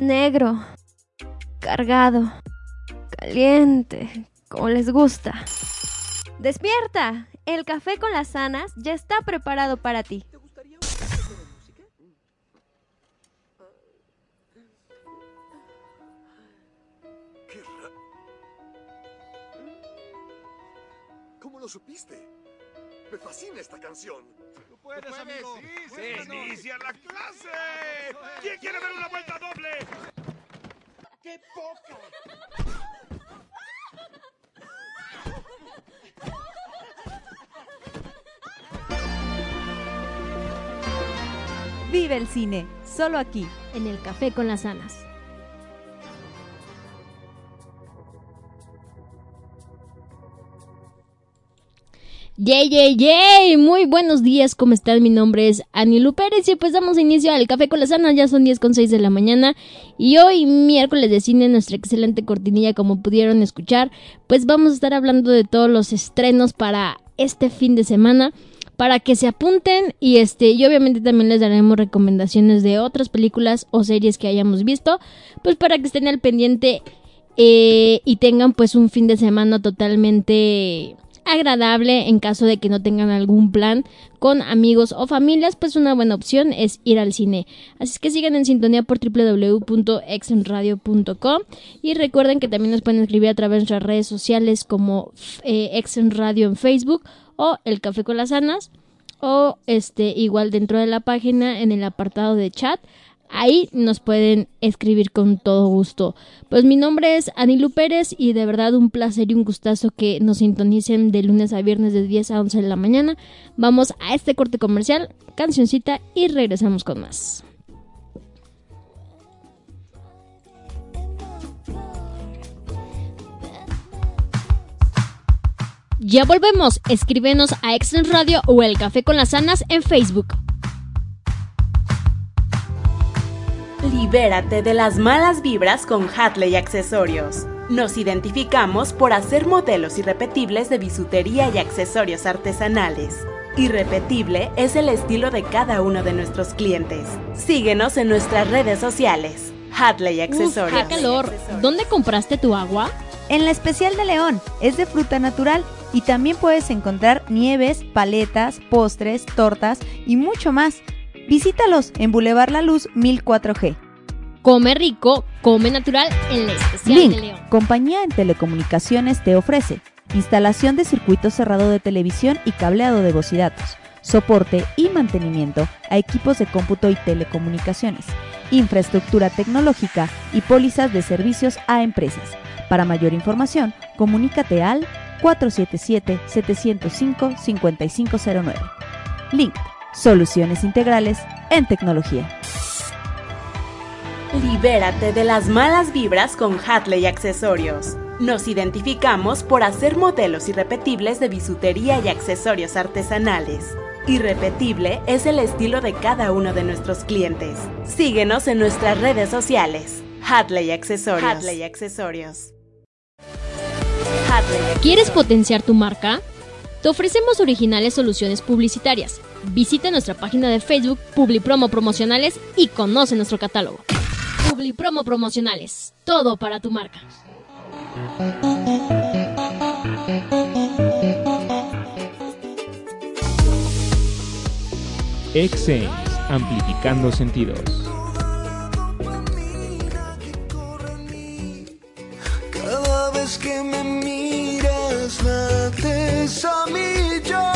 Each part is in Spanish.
Negro, cargado, caliente, como les gusta. Despierta, el café con las sanas ya está preparado para ti. ¿Cómo lo supiste? Me fascina esta canción. Tú puedes, amigo. sí, ¡Se inicia la clase! ¿Quién quiere ver una vuelta doble? ¡Qué poca! Vive el cine, solo aquí. En el café con las sanas. Yay, yay, yay, muy buenos días, ¿cómo están? Mi nombre es Anilu Pérez y pues damos inicio al Café con las Sanas, ya son 10 con 6 de la mañana y hoy miércoles de cine, nuestra excelente cortinilla como pudieron escuchar, pues vamos a estar hablando de todos los estrenos para este fin de semana para que se apunten y este y obviamente también les daremos recomendaciones de otras películas o series que hayamos visto, pues para que estén al pendiente eh, y tengan pues un fin de semana totalmente agradable en caso de que no tengan algún plan con amigos o familias, pues una buena opción es ir al cine. Así que sigan en sintonía por www.exenradio.com y recuerden que también nos pueden escribir a través de nuestras redes sociales como eh, Exen Radio en Facebook o El Café con las Sanas o este igual dentro de la página en el apartado de chat Ahí nos pueden escribir con todo gusto. Pues mi nombre es Anilu Pérez y de verdad un placer y un gustazo que nos sintonicen de lunes a viernes de 10 a 11 de la mañana. Vamos a este corte comercial, cancioncita y regresamos con más. Ya volvemos. Escríbenos a Extend Radio o El Café con las Sanas en Facebook. Libérate de las malas vibras con Hatley Accesorios. Nos identificamos por hacer modelos irrepetibles de bisutería y accesorios artesanales. Irrepetible es el estilo de cada uno de nuestros clientes. Síguenos en nuestras redes sociales. Hatley Accesorios. Uf, qué calor! ¿Dónde compraste tu agua? En la especial de León, es de fruta natural y también puedes encontrar nieves, paletas, postres, tortas y mucho más. Visítalos en Boulevard La Luz 1004G. Come rico, come natural en la especial Link, de León. compañía en telecomunicaciones, te ofrece instalación de circuito cerrado de televisión y cableado de voz y datos, soporte y mantenimiento a equipos de cómputo y telecomunicaciones, infraestructura tecnológica y pólizas de servicios a empresas. Para mayor información, comunícate al 477-705-5509. Link, soluciones integrales en tecnología. Libérate de las malas vibras con Hatley Accesorios. Nos identificamos por hacer modelos irrepetibles de bisutería y accesorios artesanales. Irrepetible es el estilo de cada uno de nuestros clientes. Síguenos en nuestras redes sociales. Hatley Accesorios. Hatley Accesorios. ¿Quieres potenciar tu marca? Te ofrecemos originales soluciones publicitarias. Visita nuestra página de Facebook Publipromo Promocionales y conoce nuestro catálogo. Publipromo Promocionales. Todo para tu marca. Exchange, amplificando sentidos. Cada vez que me miras, lates a mi yo.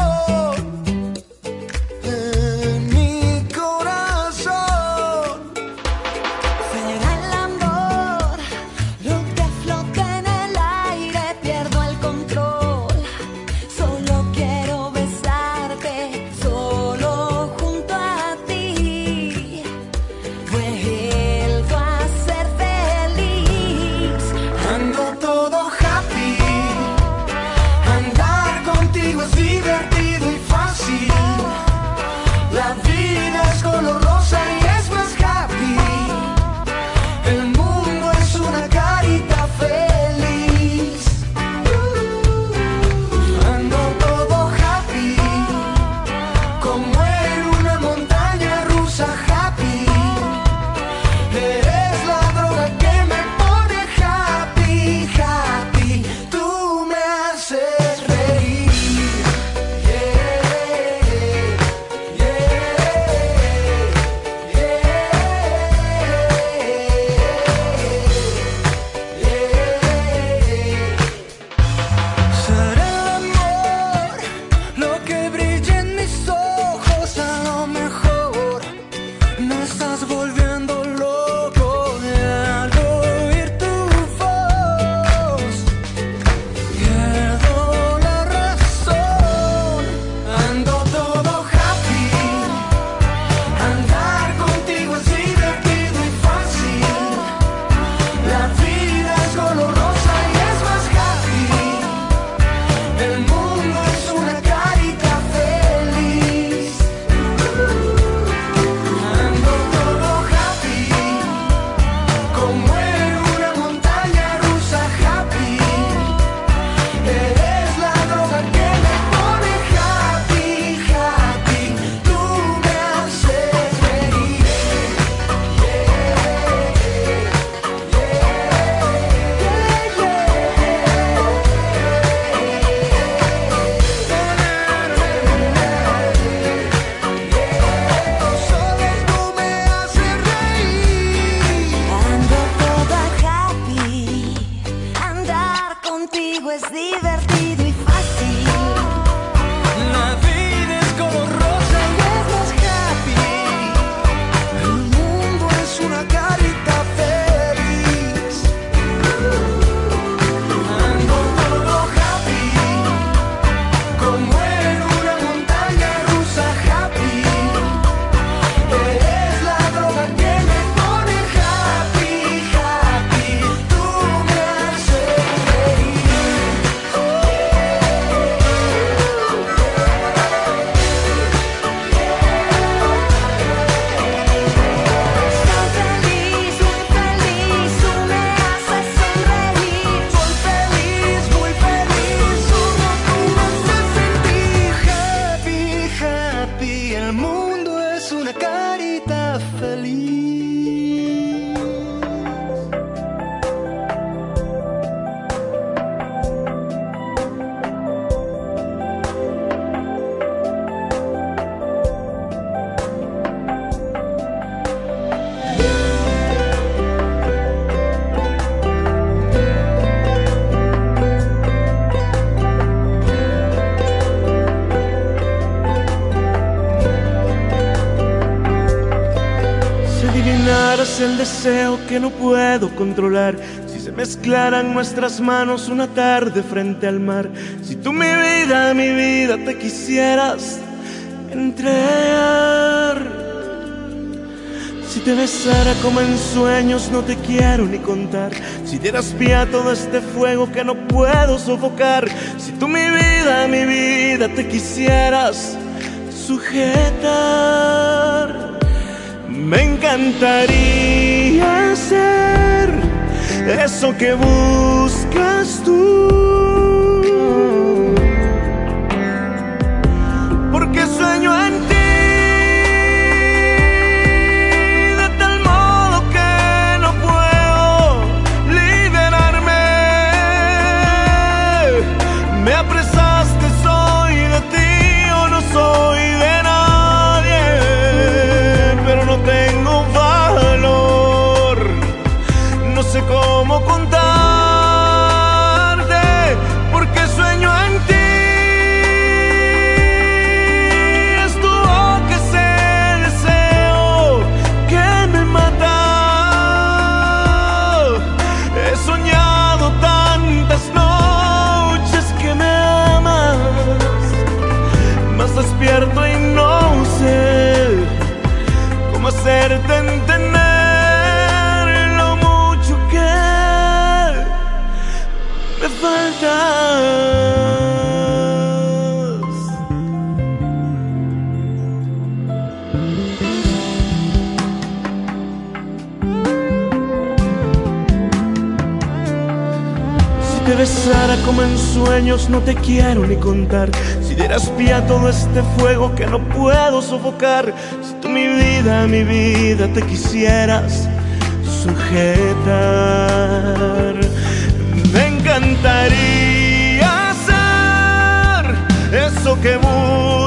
no puedo controlar. Si se mezclaran nuestras manos una tarde frente al mar. Si tú mi vida, mi vida te quisieras entregar. Si te besara como en sueños no te quiero ni contar Si dieras pie a todo este fuego que no puedo sofocar Si tú mi vida, mi vida te quisieras sujetar Me encantaría ser eso que buscas tú. Si dieras pie a todo este fuego que no puedo sofocar Si tú mi vida, mi vida te quisieras sujetar Me encantaría ser eso que buscas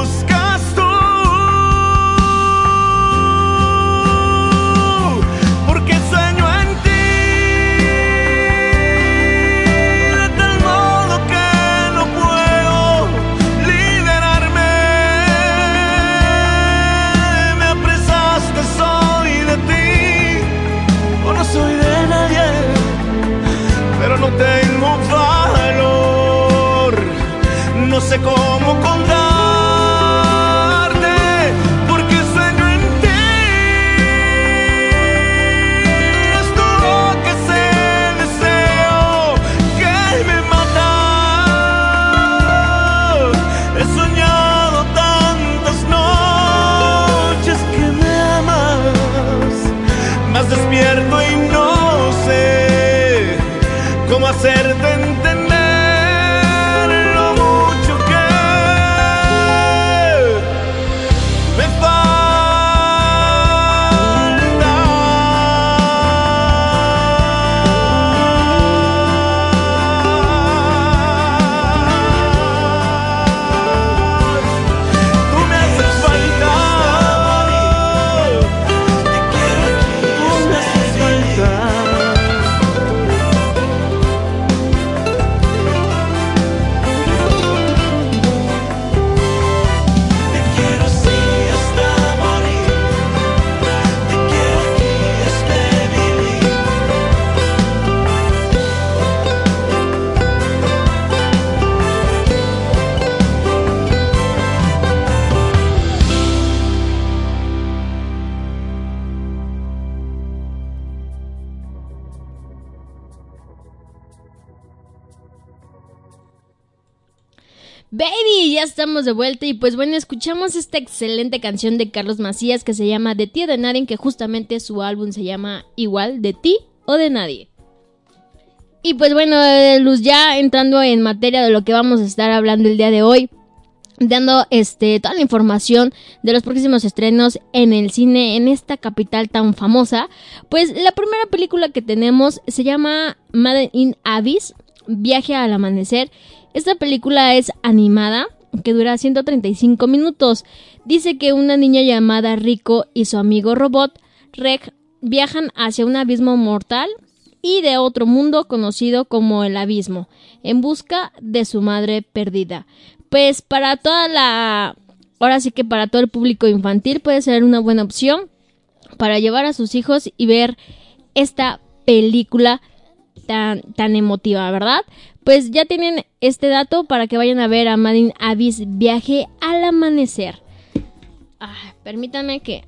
y pues bueno, escuchamos esta excelente canción de Carlos Macías que se llama De ti o de nadie, que justamente su álbum se llama igual, De ti o de nadie. Y pues bueno, eh, Luz, ya entrando en materia de lo que vamos a estar hablando el día de hoy, dando este toda la información de los próximos estrenos en el cine en esta capital tan famosa, pues la primera película que tenemos se llama Made in Abyss, Viaje al amanecer. Esta película es animada que dura 135 minutos. Dice que una niña llamada Rico y su amigo robot Reg viajan hacia un abismo mortal y de otro mundo conocido como el abismo, en busca de su madre perdida. Pues para toda la... Ahora sí que para todo el público infantil puede ser una buena opción para llevar a sus hijos y ver esta película tan, tan emotiva, ¿verdad? Pues ya tienen este dato para que vayan a ver a Madin Abyss Viaje al Amanecer. Ah, permítanme que...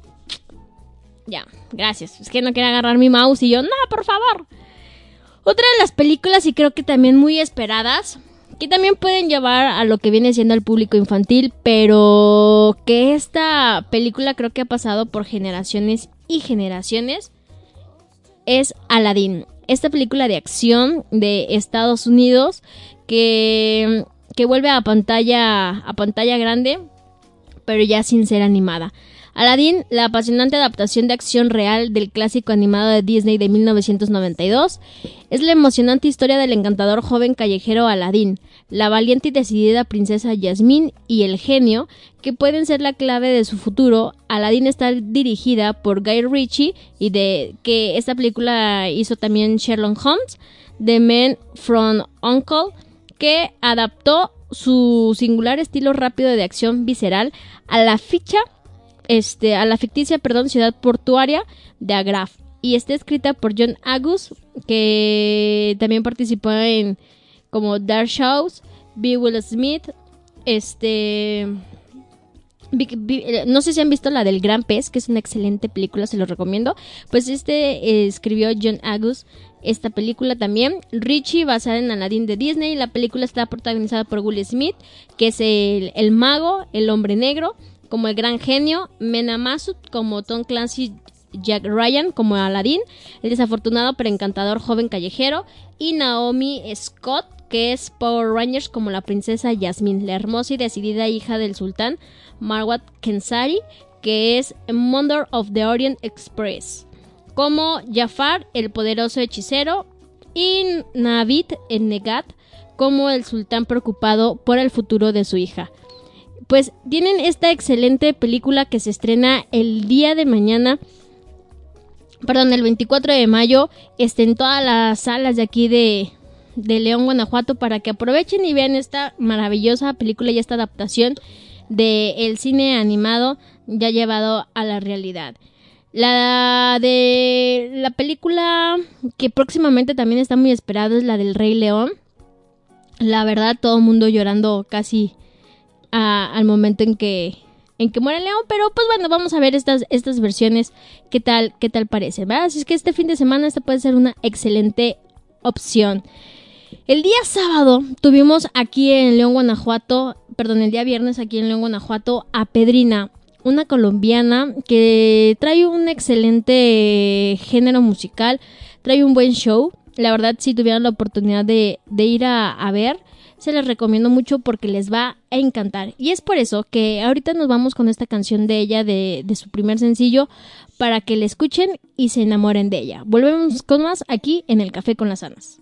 Ya, gracias. Es que no quería agarrar mi mouse y yo, no, por favor. Otra de las películas y creo que también muy esperadas, que también pueden llevar a lo que viene siendo el público infantil, pero que esta película creo que ha pasado por generaciones y generaciones, es Aladdin. Esta película de acción de Estados Unidos que, que vuelve a pantalla, a pantalla grande, pero ya sin ser animada. Aladdin, la apasionante adaptación de acción real del clásico animado de Disney de 1992, es la emocionante historia del encantador joven callejero Aladdin, la valiente y decidida princesa Yasmín y el genio que pueden ser la clave de su futuro. Aladdin está dirigida por Guy Ritchie y de que esta película hizo también Sherlock Holmes, The Man from Uncle, que adaptó su singular estilo rápido de acción visceral a la ficha este, a la ficticia perdón, ciudad portuaria de Agraf. Y está escrita por John Agus, que también participó en como Dark Shows, B. Will Smith, este... Eh, no sé si han visto la del Gran Pez, que es una excelente película, se los recomiendo. Pues este eh, escribió John Agus esta película también. Richie, basada en Aladdin de Disney. La película está protagonizada por Will Smith, que es el, el mago, el hombre negro, como el gran genio. Mena Masud, como Tom Clancy. Jack Ryan como Aladdin, el desafortunado pero encantador joven callejero, y Naomi Scott, que es Power Rangers como la princesa Yasmin, la hermosa y decidida hija del sultán Marwat Kensari, que es Wonder of the Orient Express, como Jafar, el poderoso hechicero, y Navid el Negat, como el sultán preocupado por el futuro de su hija. Pues tienen esta excelente película que se estrena el día de mañana, perdón, el 24 de mayo, este, en todas las salas de aquí de, de León, Guanajuato, para que aprovechen y vean esta maravillosa película y esta adaptación del cine animado ya llevado a la realidad. La de la película que próximamente también está muy esperada es la del Rey León. La verdad, todo el mundo llorando casi al momento en que en que muere el león, pero pues bueno, vamos a ver estas estas versiones qué tal qué tal ¿verdad? Así es que este fin de semana esta puede ser una excelente opción. El día sábado tuvimos aquí en León, Guanajuato, perdón, el día viernes aquí en León, Guanajuato, a Pedrina, una colombiana que trae un excelente género musical, trae un buen show. La verdad, si tuvieran la oportunidad de, ir a, a ver, se les recomiendo mucho porque les va a encantar. Y es por eso que ahorita nos vamos con esta canción de ella, de, de su primer sencillo, para que la escuchen y se enamoren de ella. Volvemos con más aquí en el Café con las Anas.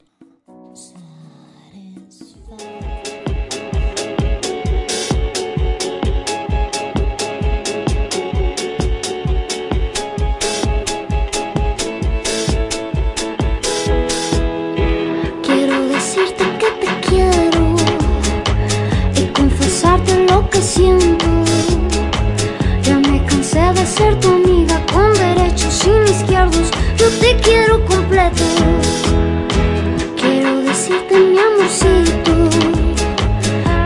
que siento. Ya me cansé de ser tu amiga con derechos sin izquierdos. Yo te quiero completo. Quiero decirte mi amorcito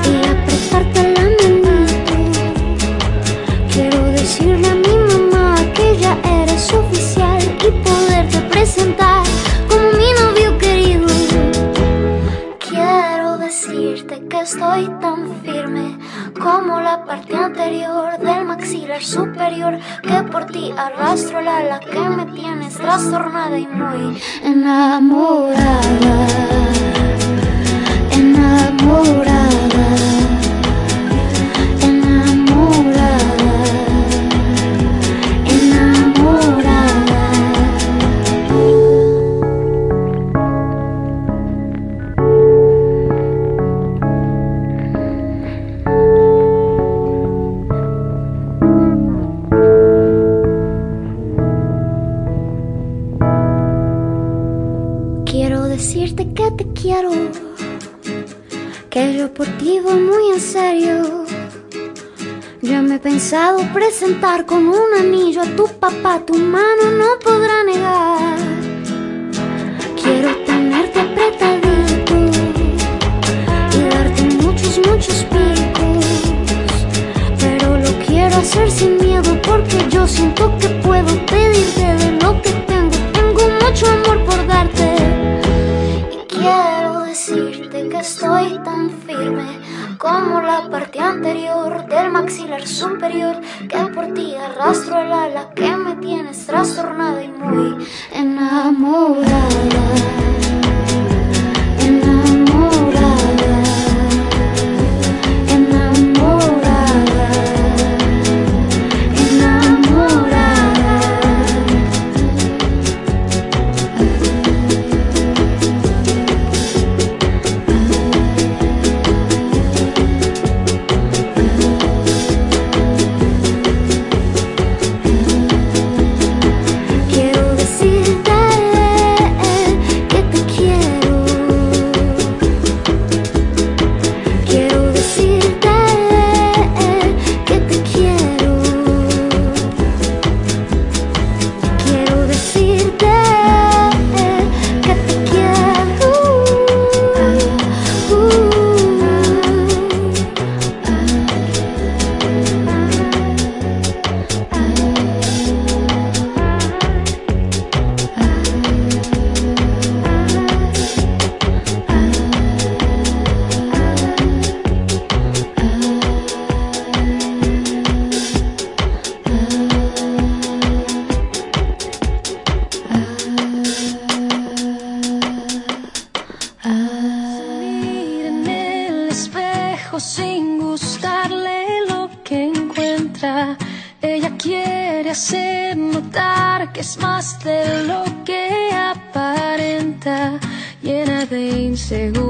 Y apretarte la manito. Quiero decirle a mi mamá que ya eres oficial Y poderte presentar como mi novio querido. Quiero decirte que estoy tan firme como la parte anterior del maxilar superior que por ti arrastro la ala que me tienes trastornada y muy enamorada, enamorada. Decirte que te quiero, que yo por ti voy muy en serio. Yo me he pensado presentar con un anillo a tu papá, tu mano no podrá negar. Quiero tenerte apretadito y darte muchos, muchos picos. Pero lo quiero hacer sin miedo porque yo siento que puedo pedirte de lo que tengo. Tengo mucho amor estoy tan firme como la parte anterior del maxilar superior. Que por ti arrastro el ala que me tienes trastornada y muy. Enamorada. De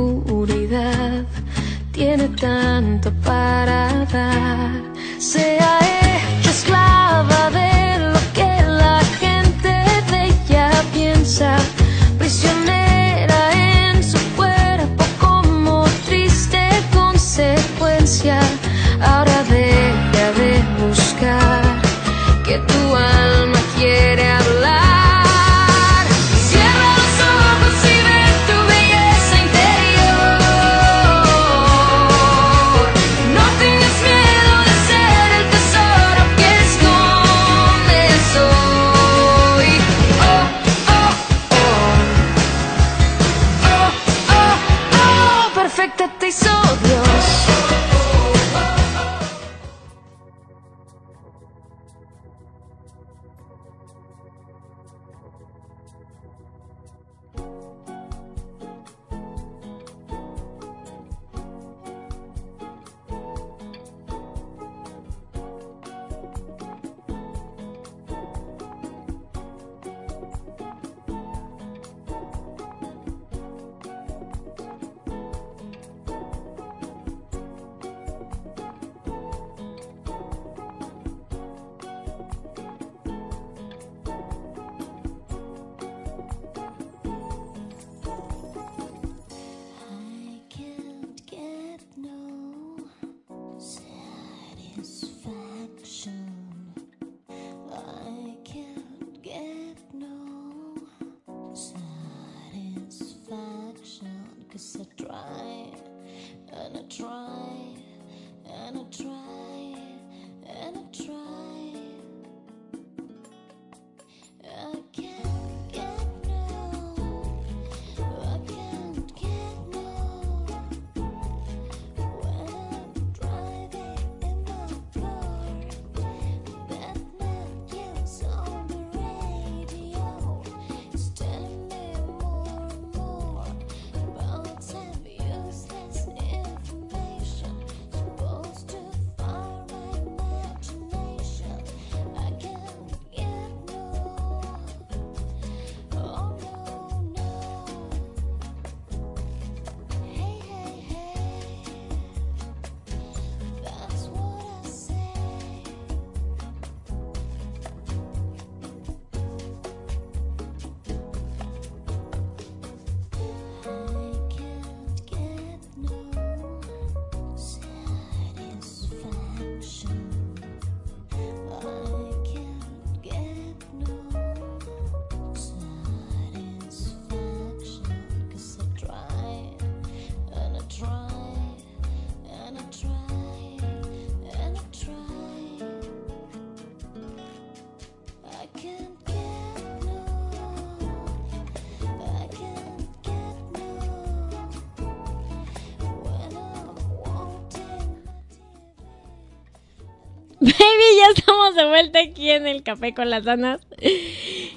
Baby, ya estamos de vuelta aquí en el café con las danas.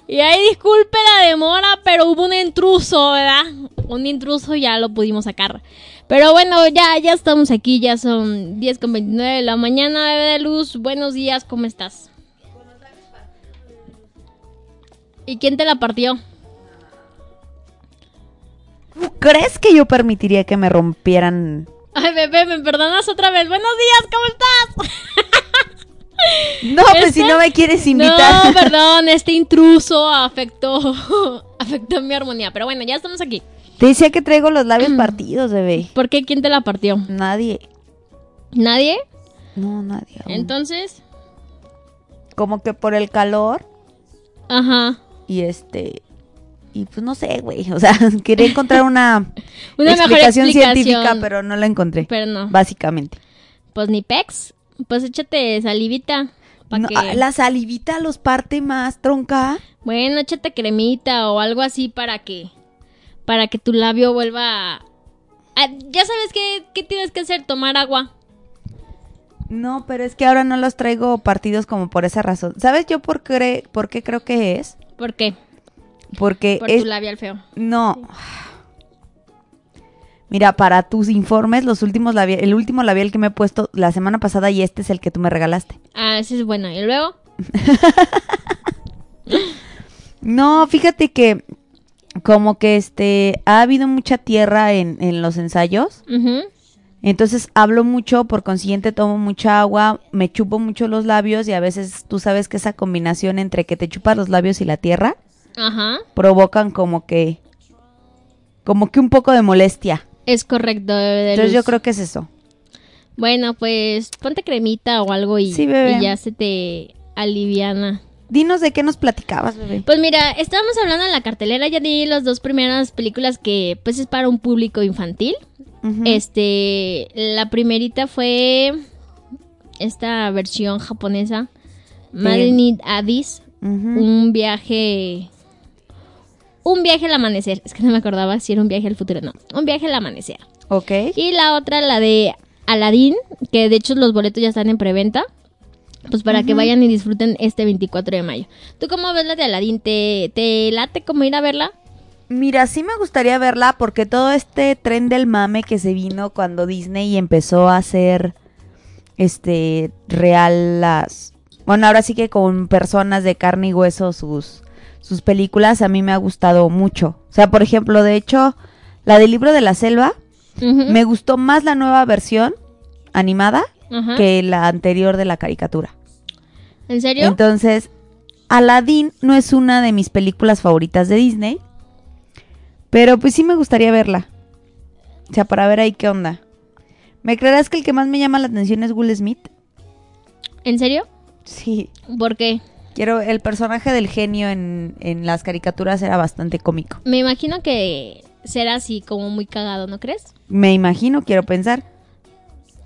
Y ahí disculpe la demora, pero hubo un intruso, ¿verdad? Un intruso ya lo pudimos sacar. Pero bueno, ya, ya estamos aquí, ya son 10 con 29 de la mañana, bebé de luz. Buenos días, ¿cómo estás? ¿Y quién te la partió? ¿Tú crees que yo permitiría que me rompieran? Ay, bebé, ¿me perdonas otra vez? Buenos días, ¿cómo estás? No, pues si Este- no me quieres invitar. No, perdón, este intruso afectó, afectó mi armonía. Pero bueno, ya estamos aquí. Te decía que traigo los labios partidos, bebé. ¿Por qué? ¿Quién te la partió? Nadie. ¿Nadie? No, nadie. aún. Entonces, Como que por el calor ajá. y este... Y pues no sé, güey. O sea, quería encontrar una, Una explicación, explicación. científica, pero no la encontré. Pero no. Básicamente. Pues ni pex. Pues échate salivita. No, que... ah, La salivita los parte más, tronca. Bueno, échate cremita o algo así para que para que tu labio vuelva a... Ah, ya sabes qué, qué tienes que hacer, tomar agua. No, pero es que ahora no los traigo partidos como por esa razón. ¿Sabes yo por qué, por qué creo que es? ¿Por qué? Porque Por es... tu labial feo. No. Mira, para tus informes, los últimos labial, el último labial que me he puesto la semana pasada y este es el que tú me regalaste. Ah, ese es bueno. ¿Y luego? No, fíjate que como que este ha habido mucha tierra en, en los ensayos. Entonces hablo mucho, por consiguiente tomo mucha agua, me chupo mucho los labios y a veces tú sabes que esa combinación entre que te chupas los labios y la tierra Ajá. provocan como que como que un poco de molestia. Es correcto, bebé de Entonces yo creo que es eso. Bueno, pues ponte cremita o algo y, Sí, bebé. y ya se te aliviana. Dinos de qué nos platicabas, bebé. Pues mira, estábamos hablando en la cartelera, ya di las dos primeras películas que pues es para un público infantil. Ujú. Este, la primerita fue esta versión japonesa, Madeline Abyss, Ujú. un viaje un viaje al amanecer, es que no me acordaba si era un viaje al futuro, no, un viaje al amanecer. Ok. Y la otra, la de Aladdin, que de hecho los boletos ya están en preventa. Pues para que vayan y disfruten este 24 de mayo. ¿Tú cómo ves la de Aladdin? ¿Te, te late como ir a verla? Mira, sí me gustaría verla porque todo este tren del mame que se vino cuando Disney empezó a hacer este real las bueno, ahora sí que con personas de carne y hueso sus sus películas a mí me ha gustado mucho. O sea, por ejemplo, de hecho, la del libro de la selva me gustó más la nueva versión animada que la anterior de la caricatura. ¿En serio? Entonces, Aladdin no es una de mis películas favoritas de Disney, pero pues sí me gustaría verla. O sea, para ver ahí qué onda. ¿Me creerás que el que más me llama la atención es Will Smith? ¿En serio? Sí. ¿Por qué? Quiero, el personaje del genio en, en las caricaturas era bastante cómico. Me imagino que será así como muy cagado, ¿no crees? Me imagino, quiero pensar.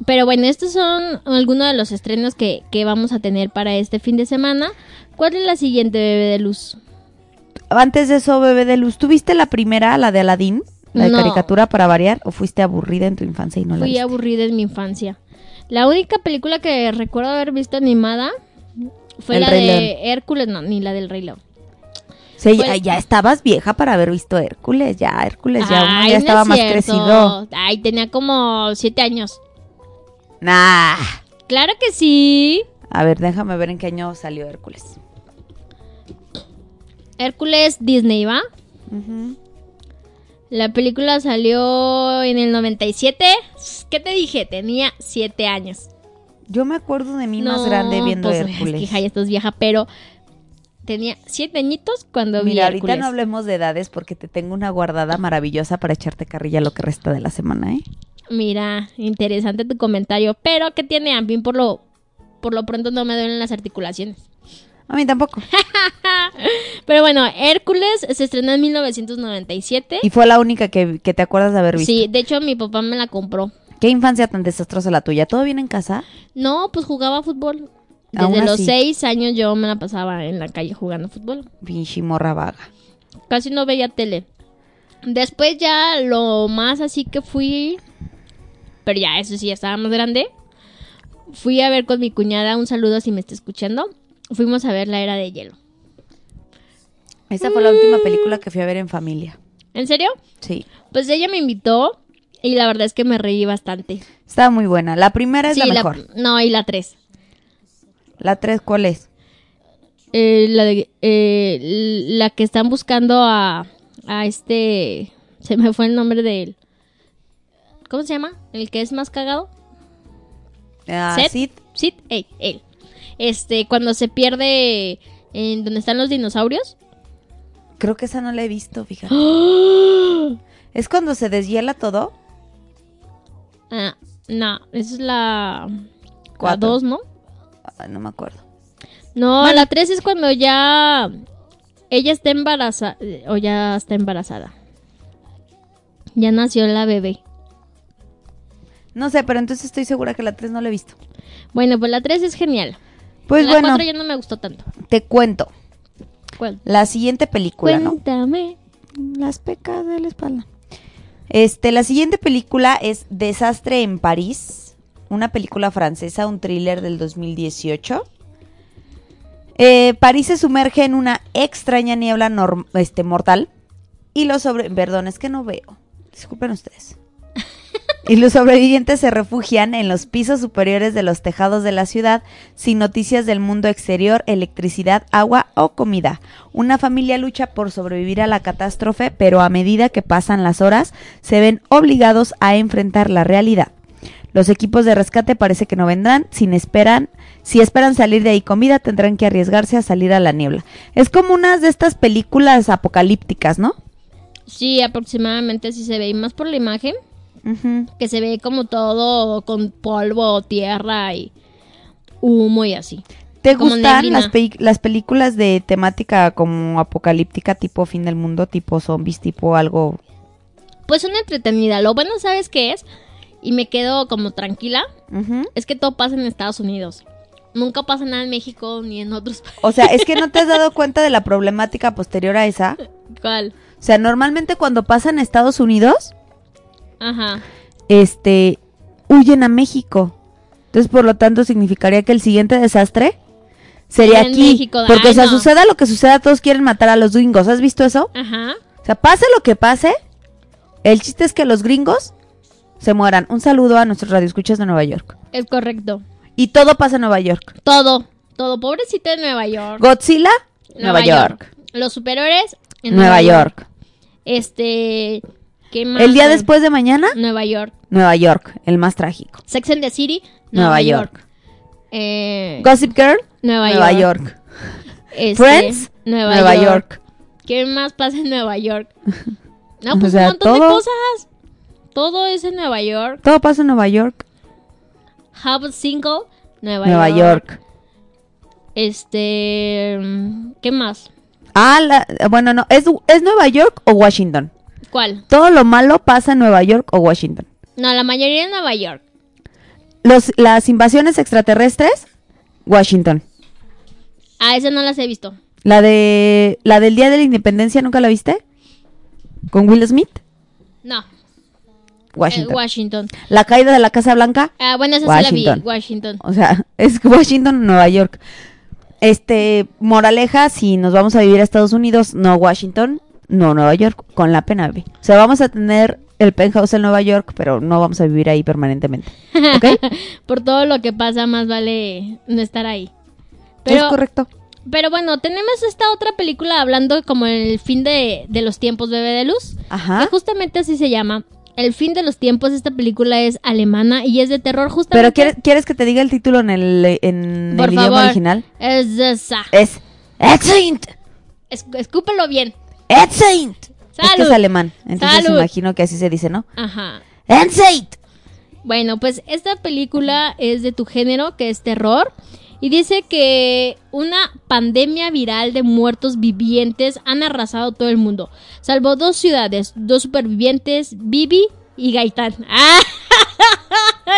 Pero bueno, estos son algunos de los estrenos que, que vamos a tener para este fin de semana. ¿Cuál es la siguiente, bebé de luz? Antes de eso, bebé de luz, ¿tuviste la primera, la de Aladdin? La de No. caricatura para variar, o fuiste aburrida en tu infancia y no la Fui viste? aburrida en mi infancia. La única película que recuerdo haber visto animada fue El la Rey de Hércules, no, ni la del Rey León. Sí, Pues- ya, ya estabas vieja para haber visto Hércules, ya Hércules, ya Ay, estaba es más crecido. Ay, tenía como siete años. Nah. Claro que sí. A ver, déjame ver en qué año salió Hércules. Hércules Disney, ¿va? La película salió en el 97. ¿Qué te dije? Tenía siete años. Yo me acuerdo de mí más grande viendo pues, Hércules. Es que ya estás vieja, pero tenía siete añitos cuando vi Mira, ahorita Hércules. no hablemos de edades porque te tengo una guardada maravillosa para echarte carrilla lo que resta de la semana, ¿eh? Mira, interesante tu comentario, pero ¿qué tiene a mí por lo por lo pronto no me duelen las articulaciones. A mí tampoco. Pero bueno, Hércules se estrenó en 1997. Y fue la única que, que te acuerdas de haber visto. Sí, de hecho mi papá me la compró. ¿Qué infancia tan desastrosa la tuya? ¿Todo bien en casa? No, pues jugaba fútbol. Desde los así. seis años yo me la pasaba en la calle jugando fútbol. Pinche morra vaga. Casi no veía tele. Después ya lo más así que fui, pero ya eso sí, ya estaba más grande, fui a ver con mi cuñada, un saludo si me está escuchando. Fuimos a ver La Era de Hielo. Esa fue la última película que fui a ver en familia. ¿En serio? Sí. Pues ella me invitó y la verdad es que me reí bastante. Estaba muy buena. La primera es Sí, la mejor. no, y la tres. La tres, ¿cuál es? Eh, la, de- eh, la que están buscando a, a este... Se me fue el nombre de él. ¿Cómo se llama? ¿El que es más cagado? Ah, Seth. Sid. Sid, él, él. Este, cuando se pierde en donde están los dinosaurios. Creo que esa no la he visto, fíjate. ¿Es cuando se deshiela todo? Ah, no, esa es la... La Cuatro. 2, ¿no? Ah, no me acuerdo. No, Bueno. la 3 es cuando ya ella está embarazada o ya está embarazada. Ya nació la bebé. No sé, pero entonces estoy segura que la 3 no la he visto. Bueno, pues la 3 es genial. Pues la bueno, 4 ya no me gustó tanto. te cuento. ¿Cuál? La siguiente película, ¿no? Cuéntame. Las pecas de la espalda. Este, la siguiente película es Desastre en París, una película francesa, un thriller del 2018. Eh, París se sumerge en una extraña niebla este, mortal y los sobre... Perdón, es que no veo. Disculpen ustedes. Y los sobrevivientes se refugian en los pisos superiores de los tejados de la ciudad sin noticias del mundo exterior, electricidad, agua o comida. Una familia lucha por sobrevivir a la catástrofe, pero a medida que pasan las horas se ven obligados a enfrentar la realidad. Los equipos de rescate parece que no vendrán, sin esperan, si esperan salir de ahí con vida tendrán que arriesgarse a salir a la niebla. Es como unas de estas películas apocalípticas, ¿no? Sí, aproximadamente así se ve. Y más por la imagen, Que se ve como todo con polvo, tierra y humo y así. ¿Te gustan las, pe- las películas de temática como apocalíptica, tipo fin del mundo, tipo zombies, tipo algo? Pues una entretenida. Lo bueno, ¿sabes qué es? Y me quedo como tranquila. Es que todo pasa en Estados Unidos. Nunca pasa nada en México ni en otros países. O sea, es que no te has dado cuenta de la problemática posterior a esa. ¿Cuál? O sea, normalmente cuando pasa en Estados Unidos, Ajá. este, huyen a México. Entonces, por lo tanto, significaría que el siguiente desastre sería En aquí. México. Porque, Ay, o sea, no. suceda lo que suceda, todos quieren matar a los gringos. ¿Has visto eso? Ajá. O sea, pase lo que pase, el chiste es que los gringos se mueran. Un saludo a nuestros radioescuchas de Nueva York. Es correcto. Y todo pasa en Nueva York. Todo. Todo. Pobrecita de Nueva York. Godzilla, Nueva, York. Los superhéroes en Nueva York. Este. ¿Qué más? El día después de mañana, Nueva York. Nueva York, el más trágico. Sex and the City. Nueva, Nueva York. York. Eh, Gossip Girl, Nueva, Nueva York. York. Este, Friends, Nueva, Nueva York. York. ¿Qué más pasa en Nueva York? No, O pues sea, un montón de cosas. Todo es en Nueva York. Todo pasa en Nueva York. Have a Single. Nueva, Nueva York. Este. ¿Qué más? Ah, la- bueno, no, ¿es, ¿es Nueva York o Washington? ¿Cuál? Todo lo malo pasa en Nueva York o Washington. No, la mayoría en Nueva York. Los, las invasiones extraterrestres, Washington. Ah, esa no las he visto. La de la del Día de la Independencia, ¿nunca la viste? Con Will Smith, No. Washington. eh, Washington. La caída de la Casa Blanca, Ah, bueno, esa sí Washington. la vi. Washington. o sea, es Washington, Nueva York. Este, moraleja, si nos vamos a vivir a Estados Unidos, no Washington, no Nueva York, con la pena. O sea, vamos a tener el penthouse en Nueva York, pero no vamos a vivir ahí permanentemente. ¿Ok? Por todo lo que pasa, más vale no estar ahí. es Pero, correcto. pero bueno, tenemos esta otra película hablando como el fin de, de los tiempos, bebé de luz. Ajá. Que justamente así se llama. El fin de los tiempos, esta película es alemana y es de terror justamente. Pero ¿quieres, ¿quieres que te diga el título en el, en Por el favor. idioma original? Es esa. Es. Es- escúpelo bien. Excellent. Es que es alemán, entonces Salud. imagino que así se dice, ¿no? Ajá. Excellent. Bueno, pues esta película es de tu género, que es terror. Y dice que una pandemia viral de muertos vivientes han arrasado todo el mundo. Salvo dos ciudades, dos supervivientes, Bibi y Gaitán. ¡Ah!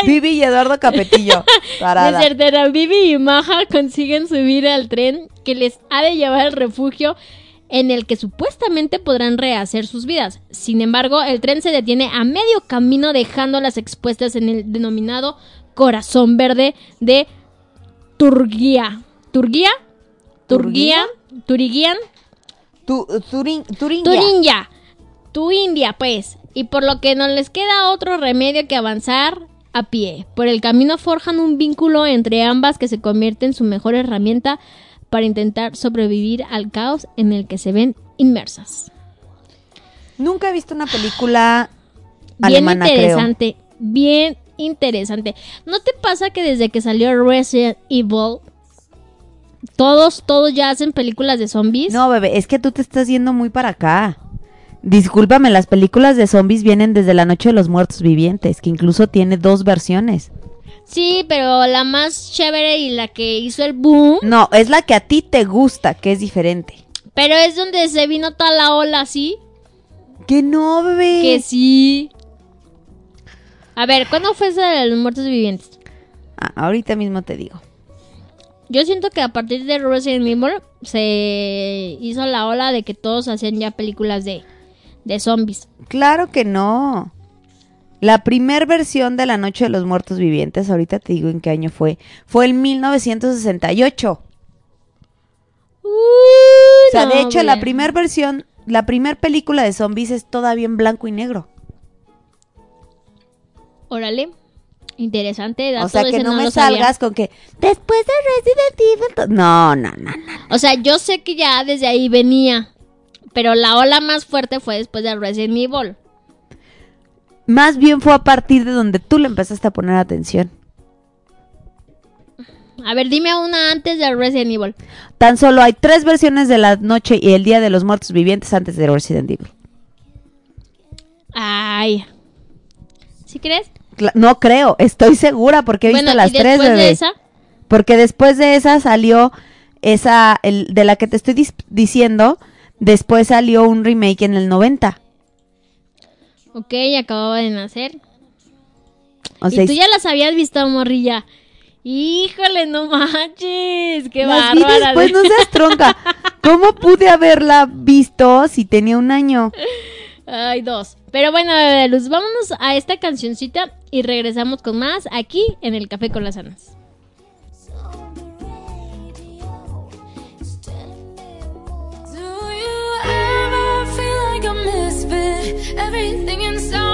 Vivi y Eduardo Capetillo. Tarada. Desertera, Bibi y Maja consiguen subir al tren que les ha de llevar al refugio en el que supuestamente podrán rehacer sus vidas. Sin embargo, el tren se detiene a medio camino dejándolas expuestas en el denominado Corazón Verde de Turguía. ¿Turguía? Turguía. Turiguían. Tu, turin, Turingia. Turingia. Tu India, pues. Y por lo que no les queda otro remedio que avanzar a pie. Por el camino forjan un vínculo entre ambas que se convierte en su mejor herramienta para intentar sobrevivir al caos en el que se ven inmersas. Nunca he visto una película Bien alemana, creo. interesante, bien interesante. ¿No te pasa que desde que salió Resident Evil todos todos ya hacen películas de zombies? No, bebé, es que tú te estás yendo muy para acá. Discúlpame, las películas de zombies vienen desde La Noche de los Muertos Vivientes, que incluso tiene dos versiones. Sí, pero la más chévere y la que hizo el boom, No, es la que a ti te gusta, que es diferente. pero es donde se vino toda la ola, ¿sí? Que no, bebé. Que sí. A ver, ¿cuándo fue esa de los muertos vivientes? Ah, ahorita mismo te digo. Yo siento que a partir de Resident Evil se hizo la ola de que todos hacían ya películas de, de zombies. Claro que no. La primer versión de La Noche de los Muertos Vivientes, ahorita te digo en qué año fue, fue en 1968. O sea, de hecho, la primera versión, la primera película de zombies es todavía en blanco y negro. Órale. Interesante. dato O sea, que no, me sabía. salgas con que después de Resident Evil. to-". No, no, no, no. O sea, yo sé que ya desde ahí venía. Pero la ola más fuerte fue después de Resident Evil. Más bien fue a partir de donde tú le empezaste a poner atención. A ver, dime una antes de Resident Evil. Tan solo hay tres versiones de la noche y el día de los muertos vivientes antes de Resident Evil. Ay. ¿Sí crees? No creo, estoy segura porque he visto las y tres, después de bebé. esa, Porque después de esa salió esa, el, de la que te estoy diciendo, después salió un remake en el 90. Ok, acababa de nacer. O y tú ya las habías visto, morrilla. Híjole, no manches. Qué las vi después, no seas tronca. ¿Cómo pude haberla visto si tenía un año? Ay, dos. Pero bueno, bebé Luz, vámonos a esta cancioncita y regresamos con más aquí en el Café con las Anas. whisper everything inside.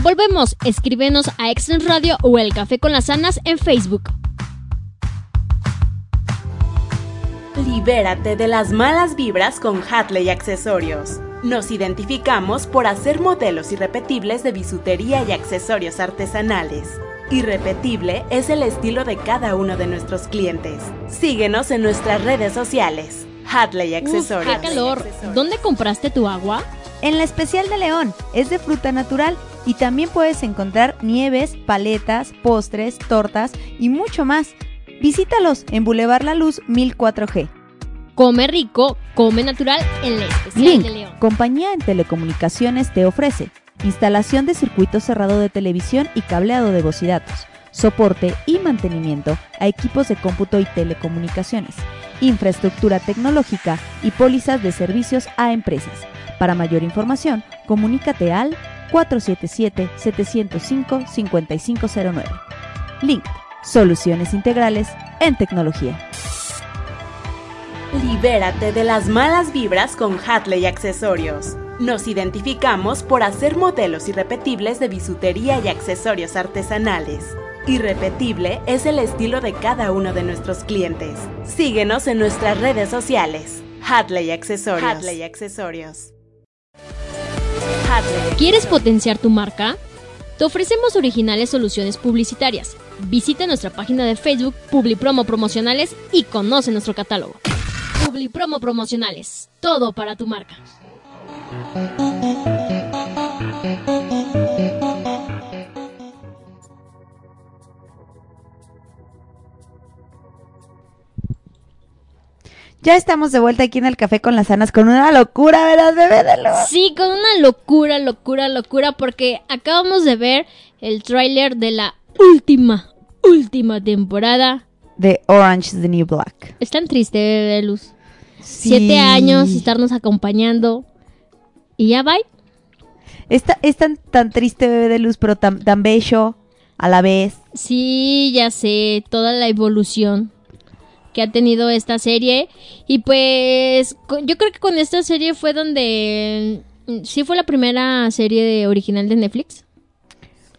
Ya volvemos. Escríbenos a Excellent Radio o El Café con las Anas en Facebook. Libérate de las malas vibras con Hatley Accesorios. Nos identificamos por hacer modelos irrepetibles de bisutería y accesorios artesanales. Irrepetible es el estilo de cada uno de nuestros clientes. Síguenos en nuestras redes sociales. Hatley Accesorios. ¡Qué calor! ¿Dónde compraste tu agua? En la especial de León, es de fruta natural y también puedes encontrar nieves, paletas, postres, tortas y mucho más. Visítalos en Boulevard La Luz 1004G. Come rico, come natural en la especial Link, de León. compañía en telecomunicaciones, te ofrece instalación de circuito cerrado de televisión y cableado de voz y datos, soporte y mantenimiento a equipos de cómputo y telecomunicaciones, infraestructura tecnológica y pólizas de servicios a empresas. Para mayor información, comunícate al 477-705-5509. Link, soluciones integrales en tecnología. Libérate de las malas vibras con Hatley Accesorios. Nos identificamos por hacer modelos irrepetibles de bisutería y accesorios artesanales. Irrepetible es el estilo de cada uno de nuestros clientes. Síguenos en nuestras redes sociales. Hatley Accesorios. Hatley Accesorios. ¿Quieres potenciar tu marca? Te ofrecemos originales soluciones publicitarias. Visita nuestra página de Facebook Publipromo Promocionales y conoce nuestro catálogo. Publipromo Promocionales. Todo para tu marca. Ya estamos de vuelta aquí en el café con las anas con una locura, ¿verdad, bebé de luz? Sí, con una locura, locura, locura, porque acabamos de ver el tráiler de la última, última temporada. De Orange is the New Black. Es tan triste, bebé Luz. Sí. Siete años, estarnos acompañando. Y ya va. Es, ta- es tan, tan triste, bebé de luz, pero tan, tan bello a la vez. Sí, ya sé, toda la evolución que ha tenido esta serie. Y pues yo creo que con esta serie fue donde... mm, Sí fue la primera serie de- original de Netflix.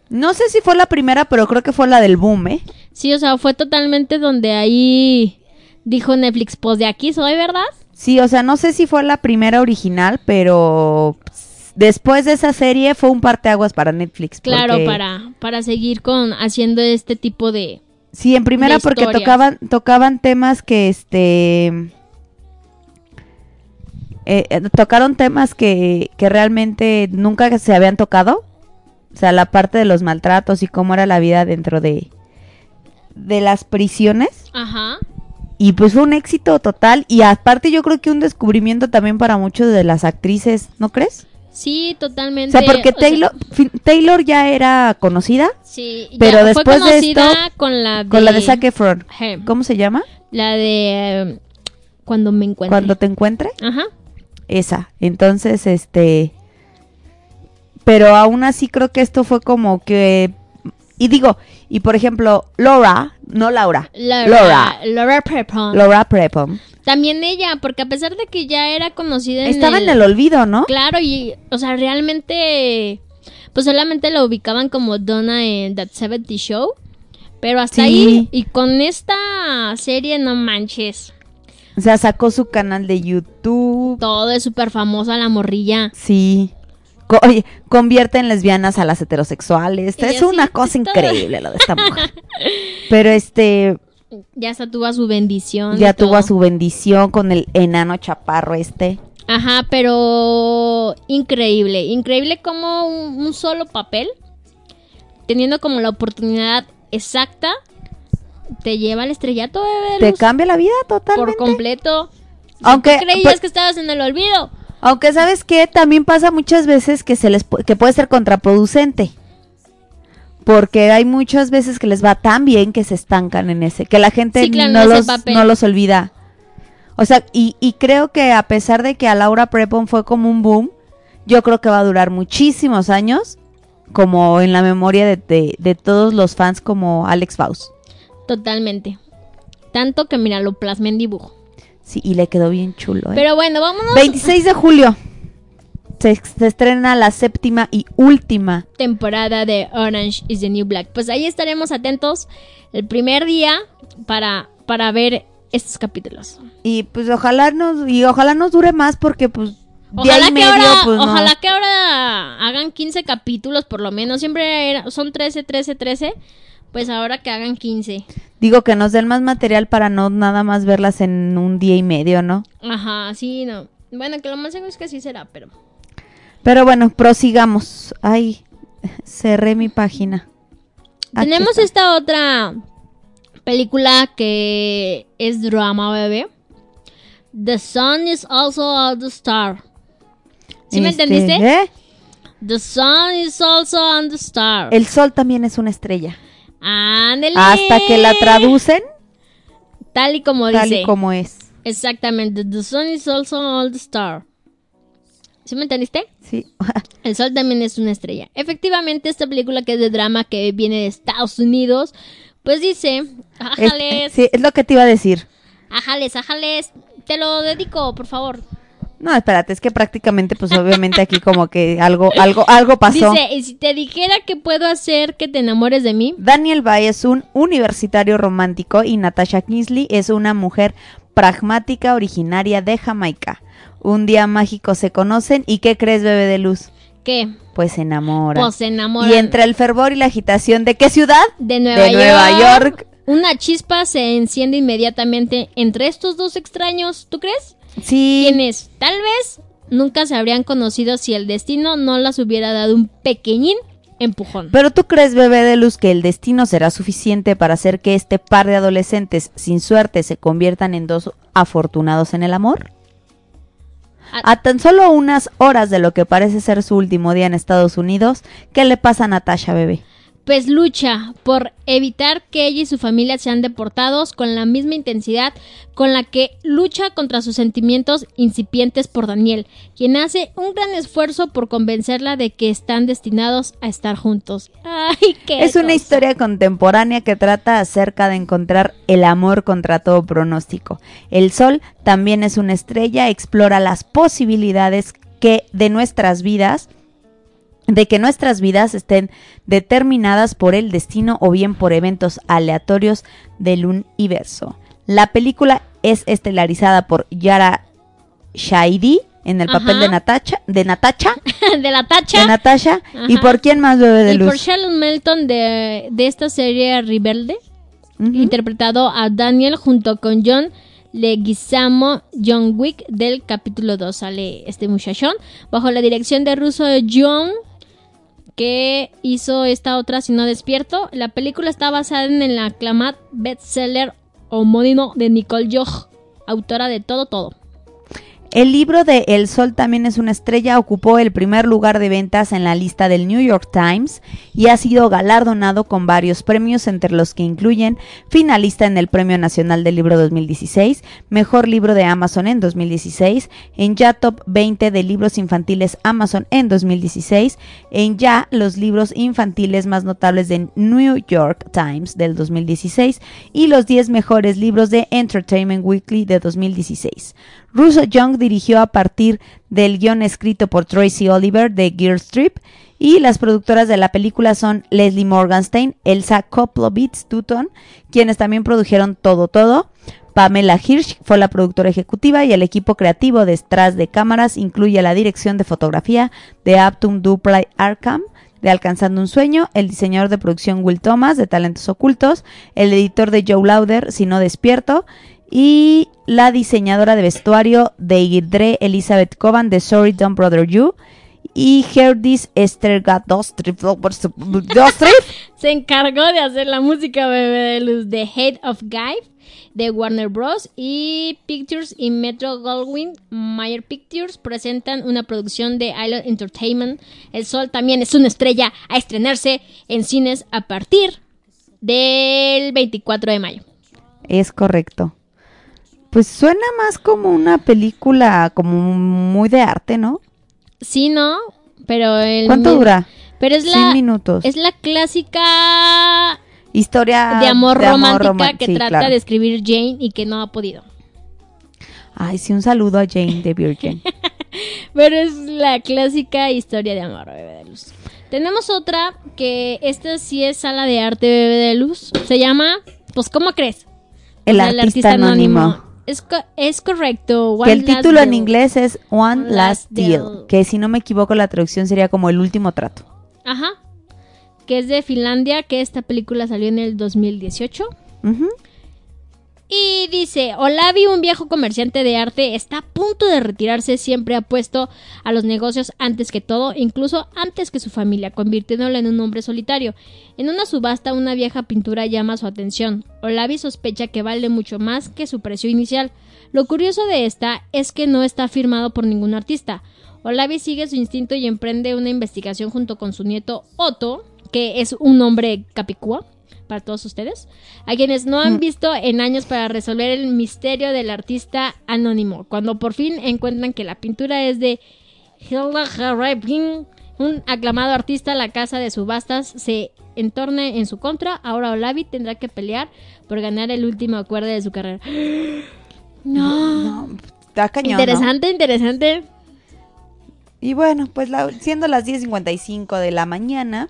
No sé si fue la primera, pero creo que fue la del boom, ¿eh? Sí, o sea, fue totalmente donde ahí dijo Netflix, pues de aquí soy, ¿verdad? Sí, o sea, no sé si fue la primera original, pero después de esa serie fue un parteaguas para Netflix. Claro, porque- para, para seguir con haciendo este tipo de... Sí, en primera porque tocaban tocaban temas que este eh, eh, tocaron temas que, que realmente nunca se habían tocado. O sea, la parte de los maltratos y cómo era la vida dentro de de las prisiones Ajá. y pues fue un éxito total y aparte yo creo que un descubrimiento también para muchos de las actrices, ¿no crees? Sí, O totalmente. sea, porque o sea, Taylor fin- Taylor ya era conocida, sí, ya pero fue después de esto con la de... con la de Zac Efron. Ajá. ¿Cómo se llama? La de... cuando me encuentre. Cuando te encuentre. Ajá. esa. Entonces, este. Pero aún así creo que esto fue como que. Y digo, y por ejemplo, Laura, no Laura, Laura, Laura, Laura Prepon. Laura Prepon, También ella, porque a pesar de que ya era conocida en estaba el... en el olvido, ¿no? Claro, y, o sea, realmente, pues solamente la ubicaban como Donna en That 70 Show. Pero hasta Sí. ahí, y con esta serie, no manches. O sea, sacó su canal de YouTube. Todo es súper famosa la morrilla. Sí. Co- oye, convierte en lesbianas a las heterosexuales. Es una cosa increíble lo de esta mujer. Pero este, Ya hasta tuvo su bendición. ya tuvo a su bendición con el enano chaparro este. Ajá, pero increíble. Increíble como un, un solo papel, teniendo como la oportunidad exacta, te lleva al estrellato, bebé. Te cambia la vida por totalmente. completo. Aunque, ¿Tú creías pues, que estabas en el olvido? Aunque sabes que también pasa muchas veces que se les que puede ser contraproducente. Porque hay muchas veces que les va tan bien que se estancan en ese, que la gente Sí, claro, no, los, no los olvida. O sea, y, y creo que a pesar de que a Laura Prepon fue como un boom, yo creo que va a durar muchísimos años como en la memoria de, de- de todos los fans como Alex Faust. Totalmente. Tanto que mira, lo plasmé en dibujo. Sí, y le quedó bien chulo. ¿eh? Pero bueno, vámonos. 26 de julio. Se, se estrena la séptima y última. temporada de Orange is the New Black. Pues ahí estaremos atentos el primer día para, para ver estos capítulos. Y pues ojalá nos, y ojalá nos dure más porque pues día Ojalá y que, medio, ahora, pues no. ojalá que ahora hagan 15 capítulos por lo menos. Siempre era- son 13, 13, 13. Pues ahora que hagan 15. Digo que nos den más material para no nada más verlas en un día y medio, ¿no? Ajá, sí, no. Bueno, que lo más seguro es que sí será, pero... Pero bueno, prosigamos. Ay, cerré mi página. Aquí Tenemos está. esta otra película que es drama, bebé. The sun is also the star. ¿Sí me Este, entendiste? ¿eh? The sun is also on the star. El sol también es una estrella. Hasta que la traducen Tal y como tal dice. y como es. Exactamente. The sun is also on the star. ¿Sí me entendiste? Sí. El sol también es una estrella. Efectivamente, esta película que es de drama que viene de Estados Unidos, pues dice, Es, ajales, sí, es lo que te iba a decir. ajales, ajales, te lo dedico, por favor. No, espérate, es que prácticamente, pues obviamente aquí como que algo, algo, algo pasó. Dice, y si te dijera que puedo hacer que te enamores de mí, Daniel Bay es un universitario romántico y Natasha Kingsley es una mujer pragmática originaria de Jamaica. Un día mágico se conocen y ¿qué crees, bebé de luz? ¿qué? Pues se enamoran. Pues se enamoran. Y entre el fervor y la agitación de qué ciudad? de Nueva, de Nueva York. Una chispa se enciende inmediatamente entre estos dos extraños, ¿tú crees? Sí. Quienes tal vez nunca se habrían conocido si el destino no las hubiera dado un pequeñín empujón. Pero tú crees, bebé de luz, que el destino será suficiente para hacer que este par de adolescentes sin suerte se conviertan en dos afortunados en el amor? A- A tan solo unas horas de lo que parece ser su último día en Estados Unidos, ¿qué le pasa a Natasha, bebé? Pues lucha por evitar que ella y su familia sean deportados con la misma intensidad con la que lucha contra sus sentimientos incipientes por Daniel, quien hace un gran esfuerzo por convencerla de que están destinados a estar juntos. Ay, qué Es una historia contemporánea que trata acerca de encontrar el amor contra todo pronóstico. El sol también es una estrella, explora las posibilidades que de nuestras vidas de que nuestras vidas estén determinadas por el destino o bien por eventos aleatorios del universo. La película es estelarizada por Yara Shahidi en el papel de Natacha, de Natacha, de la tacha. de Natasha, y por quién más bebe de y luz. por Charlotte Melton de, de esta serie Rebelde, interpretado a Daniel junto con John Leguizamo, John Wick del capítulo 2 sale este muchachón, bajo la dirección de Russo John que hizo esta otra Si no despierto. La película está basada en el aclamado bestseller homónimo de Nicole Joch, autora de Todo Todo. El libro de El Sol también es una estrella ocupó el primer lugar de ventas en la lista del New York Times y ha sido galardonado con varios premios entre los que incluyen finalista en el Premio Nacional del Libro 2016, Mejor Libro de Amazon en 2016, en ya Top 20 de Libros Infantiles Amazon en 2016, en ya los libros infantiles más notables de New York Times del 2016 y los 10 mejores libros de Entertainment Weekly de 2016. Russo Young dirigió a partir del guion escrito por Tracy Oliver de Girls Trip y las productoras de la película son Leslie Morganstein, Elsa Koplovitz Tutton, quienes también produjeron Todo Todo. Pamela Hirsch fue la productora ejecutiva y el equipo creativo detrás de cámaras incluye la dirección de fotografía de Aptum Dupli Arkham, de Alcanzando un Sueño, el diseñador de producción Will Thomas de Talentos Ocultos, el editor de Joe Lauder, Si No Despierto, y la diseñadora de vestuario de Idre Elizabeth Coban de Sorry Don't Brother You, y Herdis Esther Gadostrip, Se encargó de hacer la música bebé de luz de Head of Guy de Warner Bros. y Pictures y Metro Goldwyn Mayer Pictures presentan una producción de Island Entertainment. El Sol también es una estrella a estrenarse en cines a partir del 24 de mayo. Es correcto. Pues suena más como una película como muy de arte, ¿no? Sí, ¿no? Pero el ¿Cuánto dura? Pero es 100 la minutos. es la clásica Historia de amor romántica que sí, trata claro. de escribir Jane y que no ha podido. Ay, sí, un saludo a Jane de Virgin. Pero es la clásica historia de amor, bebé de luz. Tenemos otra que esta sí es sala de arte, bebé de luz. Se llama, pues, ¿cómo crees? El O sea, artista anónimo. Es, co- es correcto. Que el One título en Deal. inglés es One, One Last Last Deal, Deal. que si no me equivoco la traducción sería como el último trato. Ajá. Que es de Finlandia, que esta película salió en el 2018. Ujú. Y dice, Olavi, un viejo comerciante de arte, está a punto de retirarse, siempre ha puesto a los negocios antes que todo, incluso antes que su familia, convirtiéndolo en un hombre solitario. En una subasta, una vieja pintura llama su atención. Olavi sospecha que vale mucho más que su precio inicial. Lo curioso de esta es que no está firmado por ningún artista. Olavi sigue su instinto y emprende una investigación junto con su nieto Otto, que es un hombre capicúa para todos ustedes, a quienes no han visto en años para resolver el misterio del artista anónimo. Cuando por fin encuentran que la pintura es de un aclamado artista, la casa de subastas se entorna en su contra. Ahora Olavi tendrá que pelear por ganar el último acuerdo de su carrera. No. Está cañón. ¿no? interesante, interesante. Y bueno, pues la- siendo las 10.55 de la mañana,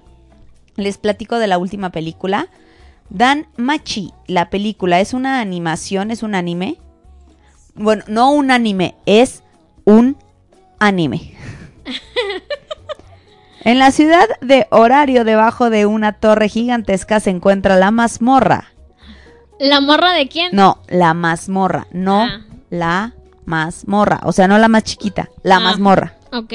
les platico de la última película. Dan Machi, la película es una animación, es un anime. Bueno, no un anime, es un anime. en la ciudad de Horario, debajo de una torre gigantesca, se encuentra la mazmorra. ¿La morra de quién? No, la mazmorra, no Ah. la mazmorra. O sea, no la más chiquita, la Ah. mazmorra. Ok.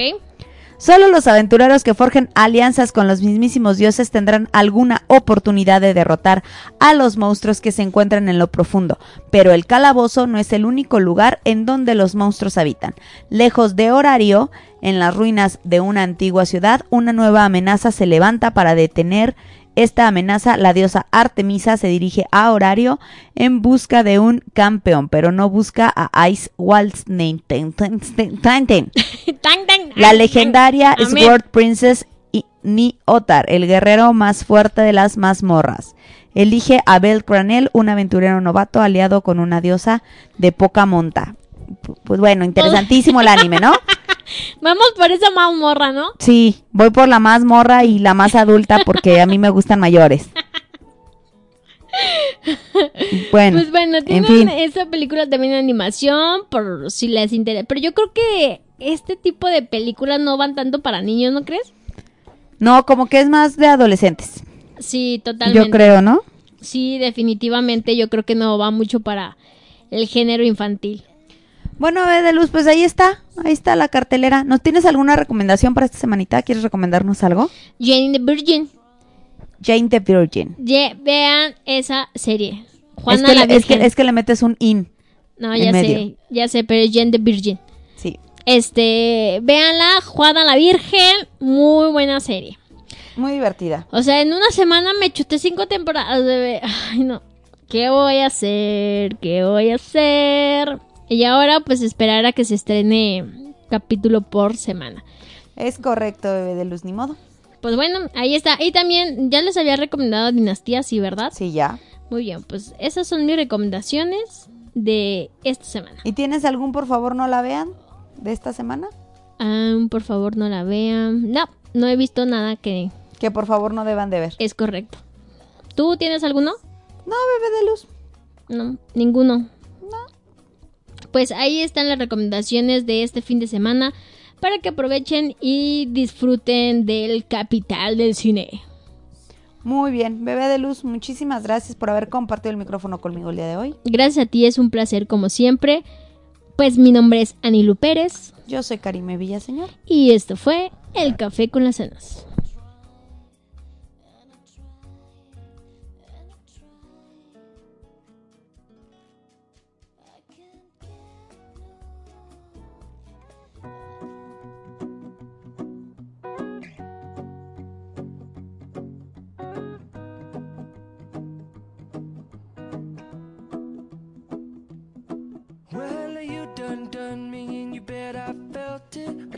Solo los aventureros que forjen alianzas con los mismísimos dioses tendrán alguna oportunidad de derrotar a los monstruos que se encuentran en lo profundo, pero el calabozo no es el único lugar en donde los monstruos habitan. Lejos de horario, en las ruinas de una antigua ciudad, una nueva amenaza se levanta para detener esta amenaza, la diosa Artemisa se dirige a Horario en busca de un campeón, pero no busca a Ice Waltz Tang, tang. la legendaria. Sword Princess Ni Otar, el guerrero más fuerte de las mazmorras. Elige a Bel Cranel, un aventurero novato aliado con una diosa de poca monta. Pues bueno, interesantísimo el anime, ¿no? Vamos por esa morra, ¿no? Sí, voy por la más morra y la más adulta porque a mí me gustan mayores. Bueno, Pues bueno, en tienen fin. esa película también de animación, por si les interesa. Pero yo creo que este tipo de películas no van tanto para niños, ¿no crees? No, como que es más de adolescentes. Sí, totalmente. Yo creo, ¿no? Sí, definitivamente yo creo que no va mucho para el género infantil. Bueno, Ave de Luz, pues ahí está. Ahí está la cartelera. ¿Nos tienes alguna recomendación para esta semanita? ¿Quieres recomendarnos algo? Jane the Virgin. Jane the Virgin. Ye- vean esa serie. Es Juana que, la le, es, que, es le metes un in. no, ya medio. sé, ya sé, pero es Jane the Virgin. Sí. Este, véanla, Juana la Virgen, muy buena serie. Muy divertida. O sea, en una semana me chuté cinco temporadas, bebé. Ay, no. ¿Qué voy a hacer? ¿Qué voy a hacer? Y ahora, pues, esperar a que se estrene capítulo por semana. Es correcto, bebé de luz, ni modo. Pues bueno, ahí está. Y también, ya les había recomendado Dinastía, ¿sí, verdad? Sí, ya. Muy bien, pues esas son mis recomendaciones de esta semana. ¿Y tienes algún, por favor, no la vean de esta semana? Ah, por favor, no la vean. No, no he visto nada que Que por favor no deban de ver. es correcto. ¿Tú tienes alguno? No, bebé de luz. No, ninguno. Pues ahí están las recomendaciones de este fin de semana para que aprovechen y disfruten del capital del cine. Muy bien, bebé de luz, muchísimas gracias por haber compartido el micrófono conmigo el día de hoy. Gracias a ti, es un placer como siempre. Pues mi nombre es Anilu Pérez Yo soy Karime Villaseñor. y esto fue El Café con las Cenas.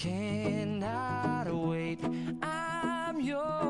cannot wait. I'm yours.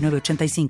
906985.